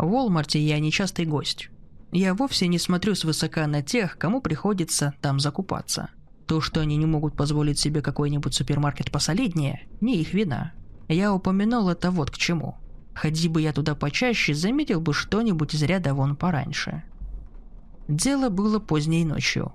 В Walmart я нечастый гость. Я вовсе не смотрю свысока на тех, кому приходится там закупаться. То, что они не могут позволить себе какой-нибудь супермаркет посолиднее, не их вина. Я упомянул это вот к чему. Ходи бы я туда почаще, заметил бы что-нибудь из ряда вон пораньше. Дело было поздней ночью.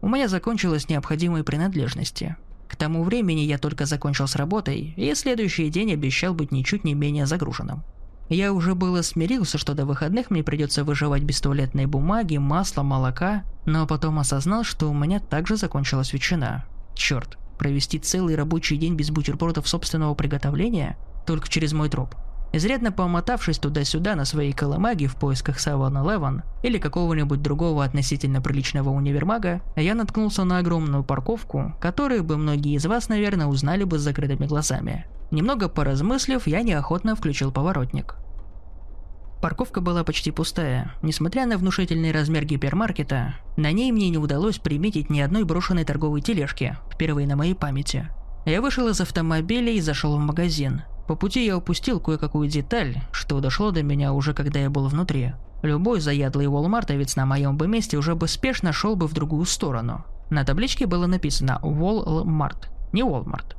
У меня закончились необходимые принадлежности. К тому времени я только закончил с работой, и следующий день обещал быть ничуть не менее загруженным. Я уже было смирился, что до выходных мне придется выживать без туалетной бумаги, масла, молока, но потом осознал, что у меня также закончилась ветчина. Черт, провести целый рабочий день без бутербродов собственного приготовления? Только через мой труп. Изрядно помотавшись туда-сюда на своей коломаге в поисках 7-Eleven или какого-нибудь другого относительно приличного универмага, я наткнулся на огромную парковку, которую бы многие из вас, наверное, узнали бы с закрытыми глазами. Немного поразмыслив, я неохотно включил поворотник. Парковка была почти пустая. Несмотря на внушительный размер гипермаркета, на ней мне не удалось приметить ни одной брошенной торговой тележки, впервые на моей памяти. Я вышел из автомобиля и зашел в магазин. По пути я упустил кое-какую деталь, что дошло до меня уже когда я был внутри. Любой заядлый Walmartовец на моем бы месте уже бы спешно шел бы в другую сторону. На табличке было написано Walmart, не Walmart.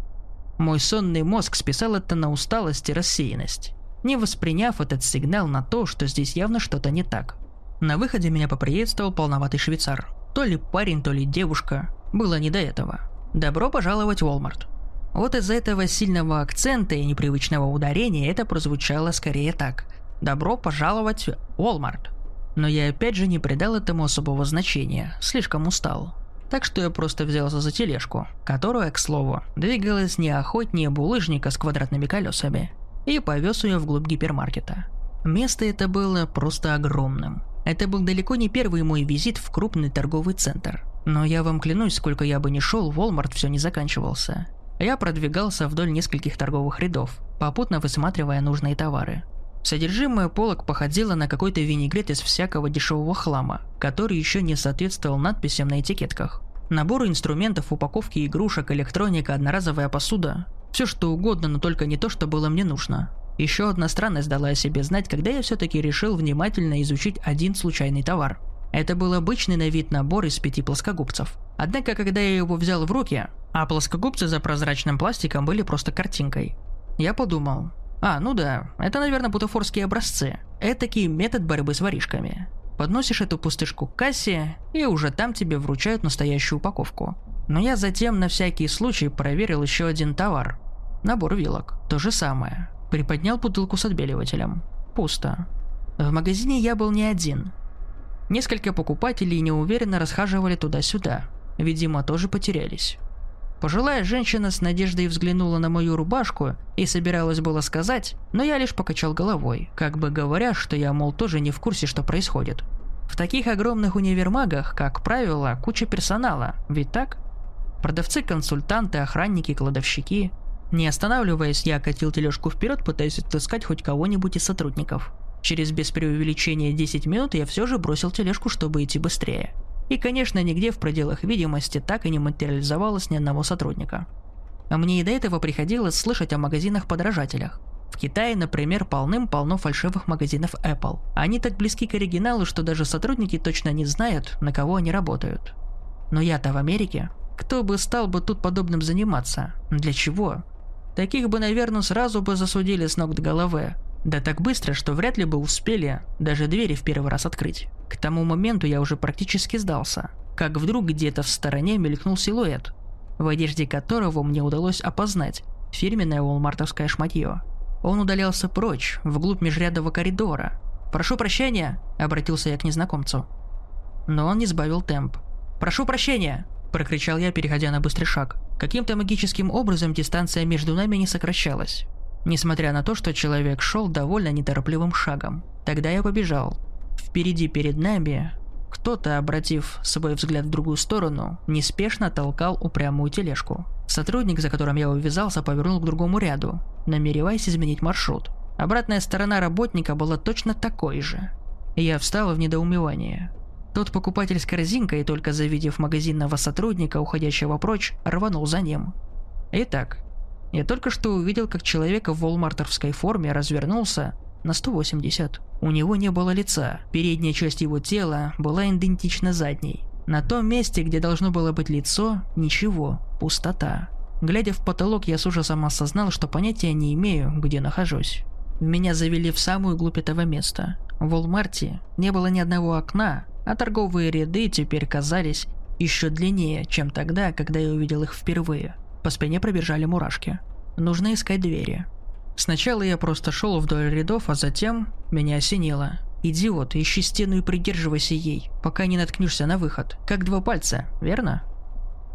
Мой сонный мозг списал это на усталость и рассеянность, не восприняв этот сигнал на то, что здесь явно что-то не так. На выходе меня поприветствовал полноватый швейцар. То ли парень, то ли девушка. Было не до этого. Добро пожаловать в Walmart. Вот из-за этого сильного акцента и непривычного ударения это прозвучало скорее так. Добро пожаловать в Walmart. Но я опять же не придал этому особого значения, слишком устал. Так что я просто взялся за тележку, которая, к слову, двигалась не охотнее булыжника с квадратными колесами, и повез ее вглубь гипермаркета. Место это было просто огромным. Это был далеко не первый мой визит в крупный торговый центр. Но я вам клянусь, сколько я бы ни шел, Walmart все не заканчивался. Я продвигался вдоль нескольких торговых рядов, попутно высматривая нужные товары. Содержимое полок походило на какой-то винегрет из всякого дешевого хлама, который еще не соответствовал надписям на этикетках. Наборы инструментов, упаковки игрушек, электроника, одноразовая посуда. Все что угодно, но только не то, что было мне нужно. Еще одна странность дала о себе знать, когда я все-таки решил внимательно изучить один случайный товар. Это был обычный на вид набор из пяти плоскогубцев. Однако, когда я его взял в руки, а плоскогубцы за прозрачным пластиком были просто картинкой, я подумал, а, ну да, это, наверное, бутафорские образцы. Этакий метод борьбы с воришками. Подносишь эту пустышку к кассе, и уже там тебе вручают настоящую упаковку. Но я затем на всякий случай проверил еще один товар. Набор вилок. То же самое. Приподнял бутылку с отбеливателем. Пусто. В магазине я был не один. Несколько покупателей неуверенно расхаживали туда-сюда. Видимо, тоже потерялись. Пожилая женщина с надеждой взглянула на мою рубашку и собиралась было сказать, но я лишь покачал головой, как бы говоря, что я, мол, тоже не в курсе, что происходит. В таких огромных универмагах, как правило, куча персонала, ведь так? Продавцы, консультанты, охранники, кладовщики. Не останавливаясь, я катил тележку вперед, пытаясь отыскать хоть кого-нибудь из сотрудников. Через без преувеличения 10 минут я все же бросил тележку, чтобы идти быстрее. И, конечно, нигде в пределах видимости так и не материализовалось ни одного сотрудника. А мне и до этого приходилось слышать о магазинах-подражателях. В Китае, например, полным-полно фальшивых магазинов Apple. Они так близки к оригиналу, что даже сотрудники точно не знают, на кого они работают. Но я-то в Америке. Кто бы стал бы тут подобным заниматься? Для чего? Таких бы, наверное, сразу бы засудили с ног до головы. Да так быстро, что вряд ли бы успели даже двери в первый раз открыть. К тому моменту я уже практически сдался, как вдруг где-то в стороне мелькнул силуэт, в одежде которого мне удалось опознать фирменное волмартовское шматье. Он удалялся прочь, вглубь межрядового коридора. «Прошу прощения!» – обратился я к незнакомцу. Но он не сбавил темп. «Прошу прощения!» – прокричал я, переходя на быстрый шаг. Каким-то магическим образом дистанция между нами не сокращалась несмотря на то, что человек шел довольно неторопливым шагом. Тогда я побежал. Впереди перед нами кто-то, обратив свой взгляд в другую сторону, неспешно толкал упрямую тележку. Сотрудник, за которым я увязался, повернул к другому ряду, намереваясь изменить маршрут. Обратная сторона работника была точно такой же. Я встал в недоумевание. Тот покупатель с корзинкой, только завидев магазинного сотрудника, уходящего прочь, рванул за ним. Итак, я только что увидел, как человек в волмартовской форме развернулся, на 180. У него не было лица, передняя часть его тела была идентична задней. На том месте, где должно было быть лицо, ничего, пустота. Глядя в потолок, я с ужасом осознал, что понятия не имею, где нахожусь. Меня завели в самую глубь этого места. В Walmart не было ни одного окна, а торговые ряды теперь казались еще длиннее, чем тогда, когда я увидел их впервые. По спине пробежали мурашки. Нужно искать двери. Сначала я просто шел вдоль рядов, а затем меня осенило. «Идиот, ищи стену и придерживайся ей, пока не наткнешься на выход. Как два пальца, верно?»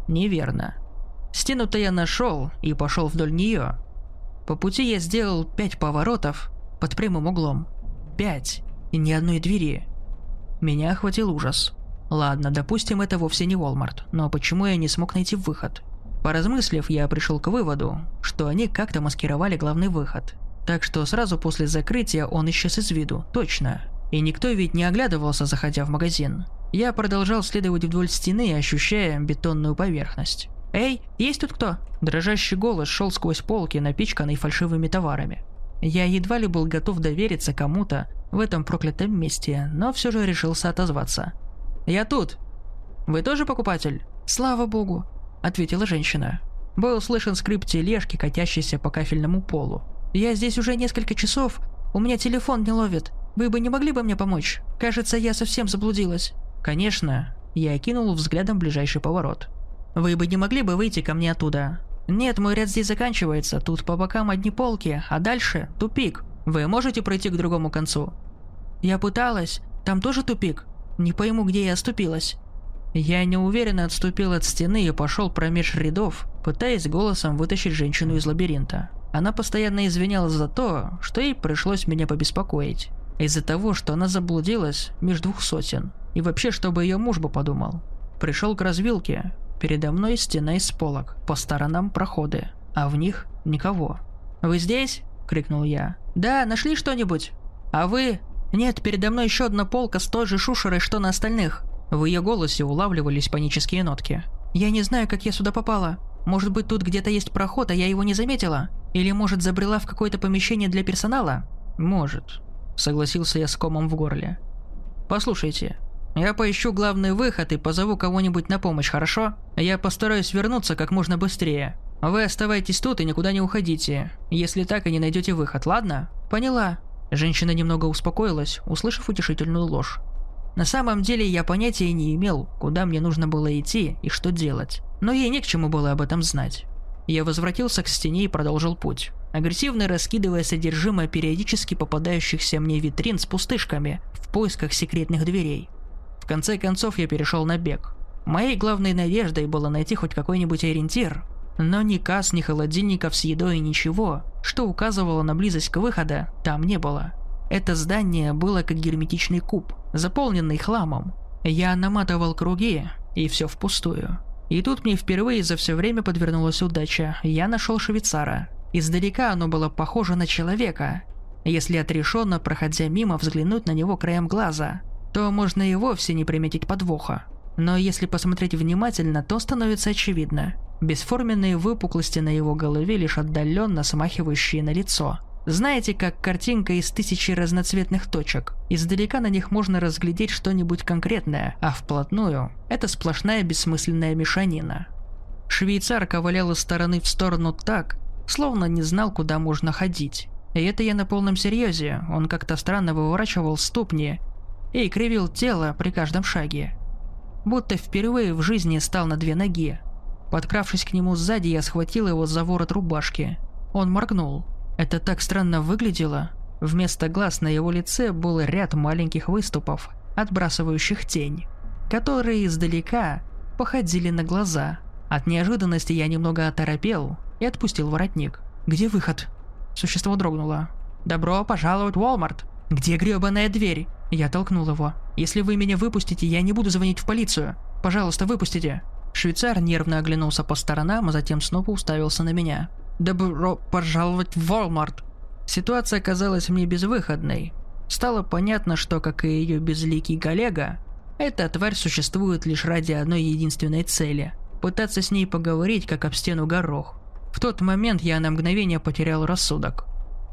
«Неверно. Стену-то я нашел и пошел вдоль нее. По пути я сделал пять поворотов под прямым углом. Пять. И ни одной двери. Меня охватил ужас. Ладно, допустим, это вовсе не Walmart, но почему я не смог найти выход? Поразмыслив, я пришел к выводу, что они как-то маскировали главный выход. Так что сразу после закрытия он исчез из виду, точно. И никто ведь не оглядывался, заходя в магазин. Я продолжал следовать вдоль стены, ощущая бетонную поверхность. «Эй, есть тут кто?» Дрожащий голос шел сквозь полки, напичканный фальшивыми товарами. Я едва ли был готов довериться кому-то в этом проклятом месте, но все же решился отозваться. «Я тут!» «Вы тоже покупатель?» «Слава богу!» – ответила женщина. Был слышен скрип тележки, катящейся по кафельному полу. «Я здесь уже несколько часов, у меня телефон не ловит. Вы бы не могли бы мне помочь? Кажется, я совсем заблудилась». «Конечно». Я окинул взглядом ближайший поворот. Вы бы не могли бы выйти ко мне оттуда? Нет, мой ряд здесь заканчивается, тут по бокам одни полки, а дальше тупик. Вы можете пройти к другому концу? Я пыталась, там тоже тупик. Не пойму, где я оступилась. Я неуверенно отступил от стены и пошел промеж рядов, пытаясь голосом вытащить женщину из лабиринта. Она постоянно извинялась за то, что ей пришлось меня побеспокоить. Из-за того, что она заблудилась между двух сотен. И вообще, чтобы ее муж бы подумал. Пришел к развилке, Передо мной стена из полок, по сторонам проходы, а в них никого. «Вы здесь?» – крикнул я. «Да, нашли что-нибудь?» «А вы?» «Нет, передо мной еще одна полка с той же шушерой, что на остальных». В ее голосе улавливались панические нотки. «Я не знаю, как я сюда попала. Может быть, тут где-то есть проход, а я его не заметила? Или, может, забрела в какое-то помещение для персонала?» «Может», — согласился я с комом в горле. «Послушайте, я поищу главный выход и позову кого-нибудь на помощь, хорошо? Я постараюсь вернуться как можно быстрее. Вы оставайтесь тут и никуда не уходите, если так и не найдете выход, ладно? Поняла. Женщина немного успокоилась, услышав утешительную ложь. На самом деле я понятия не имел, куда мне нужно было идти и что делать. Но ей не к чему было об этом знать. Я возвратился к стене и продолжил путь, агрессивно раскидывая содержимое периодически попадающихся мне витрин с пустышками в поисках секретных дверей. В конце концов я перешел на бег. Моей главной надеждой было найти хоть какой-нибудь ориентир, но ни касс, ни холодильников с едой, ничего, что указывало на близость к выхода, там не было. Это здание было как герметичный куб, заполненный хламом. Я наматывал круги, и все впустую. И тут мне впервые за все время подвернулась удача. Я нашел швейцара. Издалека оно было похоже на человека, если отрешенно, проходя мимо, взглянуть на него краем глаза – то можно и вовсе не приметить подвоха. Но если посмотреть внимательно, то становится очевидно. Бесформенные выпуклости на его голове лишь отдаленно смахивающие на лицо. Знаете, как картинка из тысячи разноцветных точек. Издалека на них можно разглядеть что-нибудь конкретное, а вплотную – это сплошная бессмысленная мешанина. Швейцар ковылял из стороны в сторону так, словно не знал, куда можно ходить. И это я на полном серьезе, он как-то странно выворачивал ступни и кривил тело при каждом шаге. Будто впервые в жизни стал на две ноги. Подкравшись к нему сзади, я схватил его за ворот рубашки. Он моргнул. Это так странно выглядело. Вместо глаз на его лице был ряд маленьких выступов, отбрасывающих тень, которые издалека походили на глаза. От неожиданности я немного оторопел и отпустил воротник. «Где выход?» Существо дрогнуло. «Добро пожаловать в Walmart!» «Где грёбаная дверь?» Я толкнул его. «Если вы меня выпустите, я не буду звонить в полицию. Пожалуйста, выпустите». Швейцар нервно оглянулся по сторонам, а затем снова уставился на меня. «Добро пожаловать в Walmart!» Ситуация казалась мне безвыходной. Стало понятно, что, как и ее безликий коллега, эта тварь существует лишь ради одной единственной цели – пытаться с ней поговорить, как об стену горох. В тот момент я на мгновение потерял рассудок.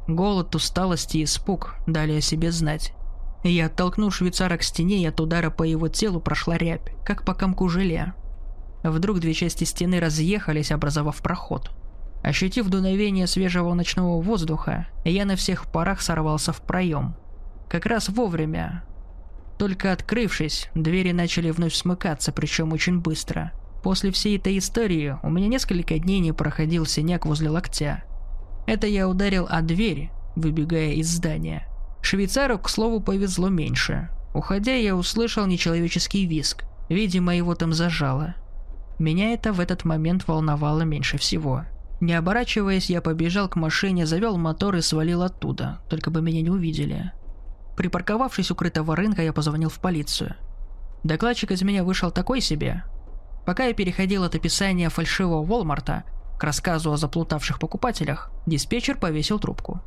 Голод, усталость и испуг дали о себе знать. Я оттолкнул швейцара к стене, и от удара по его телу прошла рябь, как по комку желе. Вдруг две части стены разъехались, образовав проход. Ощутив дуновение свежего ночного воздуха, я на всех парах сорвался в проем. Как раз вовремя. Только открывшись, двери начали вновь смыкаться, причем очень быстро. После всей этой истории у меня несколько дней не проходил синяк возле локтя. Это я ударил о дверь, выбегая из здания. Швейцару, к слову, повезло меньше. Уходя, я услышал нечеловеческий визг. Видимо, его там зажало. Меня это в этот момент волновало меньше всего. Не оборачиваясь, я побежал к машине, завел мотор и свалил оттуда, только бы меня не увидели. Припарковавшись у крытого рынка, я позвонил в полицию. Докладчик из меня вышел такой себе. Пока я переходил от описания фальшивого Волмарта к рассказу о заплутавших покупателях, диспетчер повесил трубку.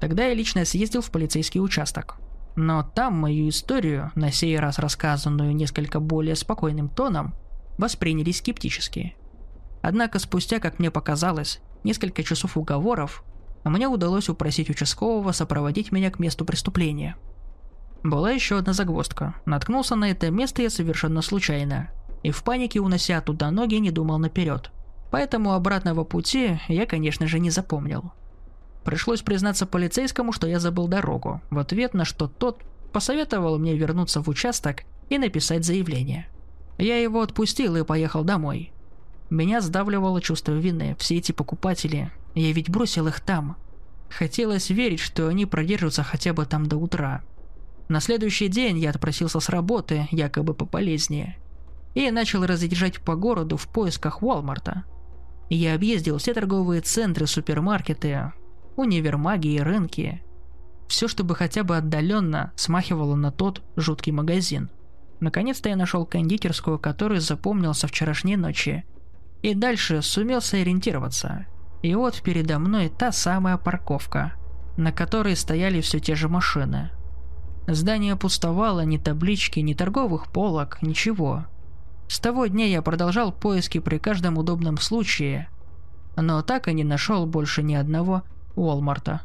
Тогда я лично съездил в полицейский участок. Но там мою историю, на сей раз рассказанную несколько более спокойным тоном, восприняли скептически – Однако спустя, как мне показалось, несколько часов уговоров, мне удалось упросить участкового сопроводить меня к месту преступления. Была еще одна загвоздка. Наткнулся на это место я совершенно случайно. И в панике, унося туда ноги, не думал наперед. Поэтому обратного пути я, конечно же, не запомнил. Пришлось признаться полицейскому, что я забыл дорогу, в ответ на что тот посоветовал мне вернуться в участок и написать заявление. Я его отпустил и поехал домой. Меня сдавливало чувство вины. Все эти покупатели, я ведь бросил их там. Хотелось верить, что они продержатся хотя бы там до утра. На следующий день я отпросился с работы, якобы пополезнее, и начал разъезжать по городу в поисках Уолмарта. Я объездил все торговые центры, супермаркеты, универмаги и рынки. Все, чтобы хотя бы отдаленно смахивало на тот жуткий магазин. Наконец-то я нашел кондитерскую, которую запомнил со вчерашней ночи – и дальше сумел сориентироваться. И вот передо мной та самая парковка, на которой стояли все те же машины. Здание пустовало, ни таблички, ни торговых полок, ничего. С того дня я продолжал поиски при каждом удобном случае, но так и не нашел больше ни одного Уолмарта.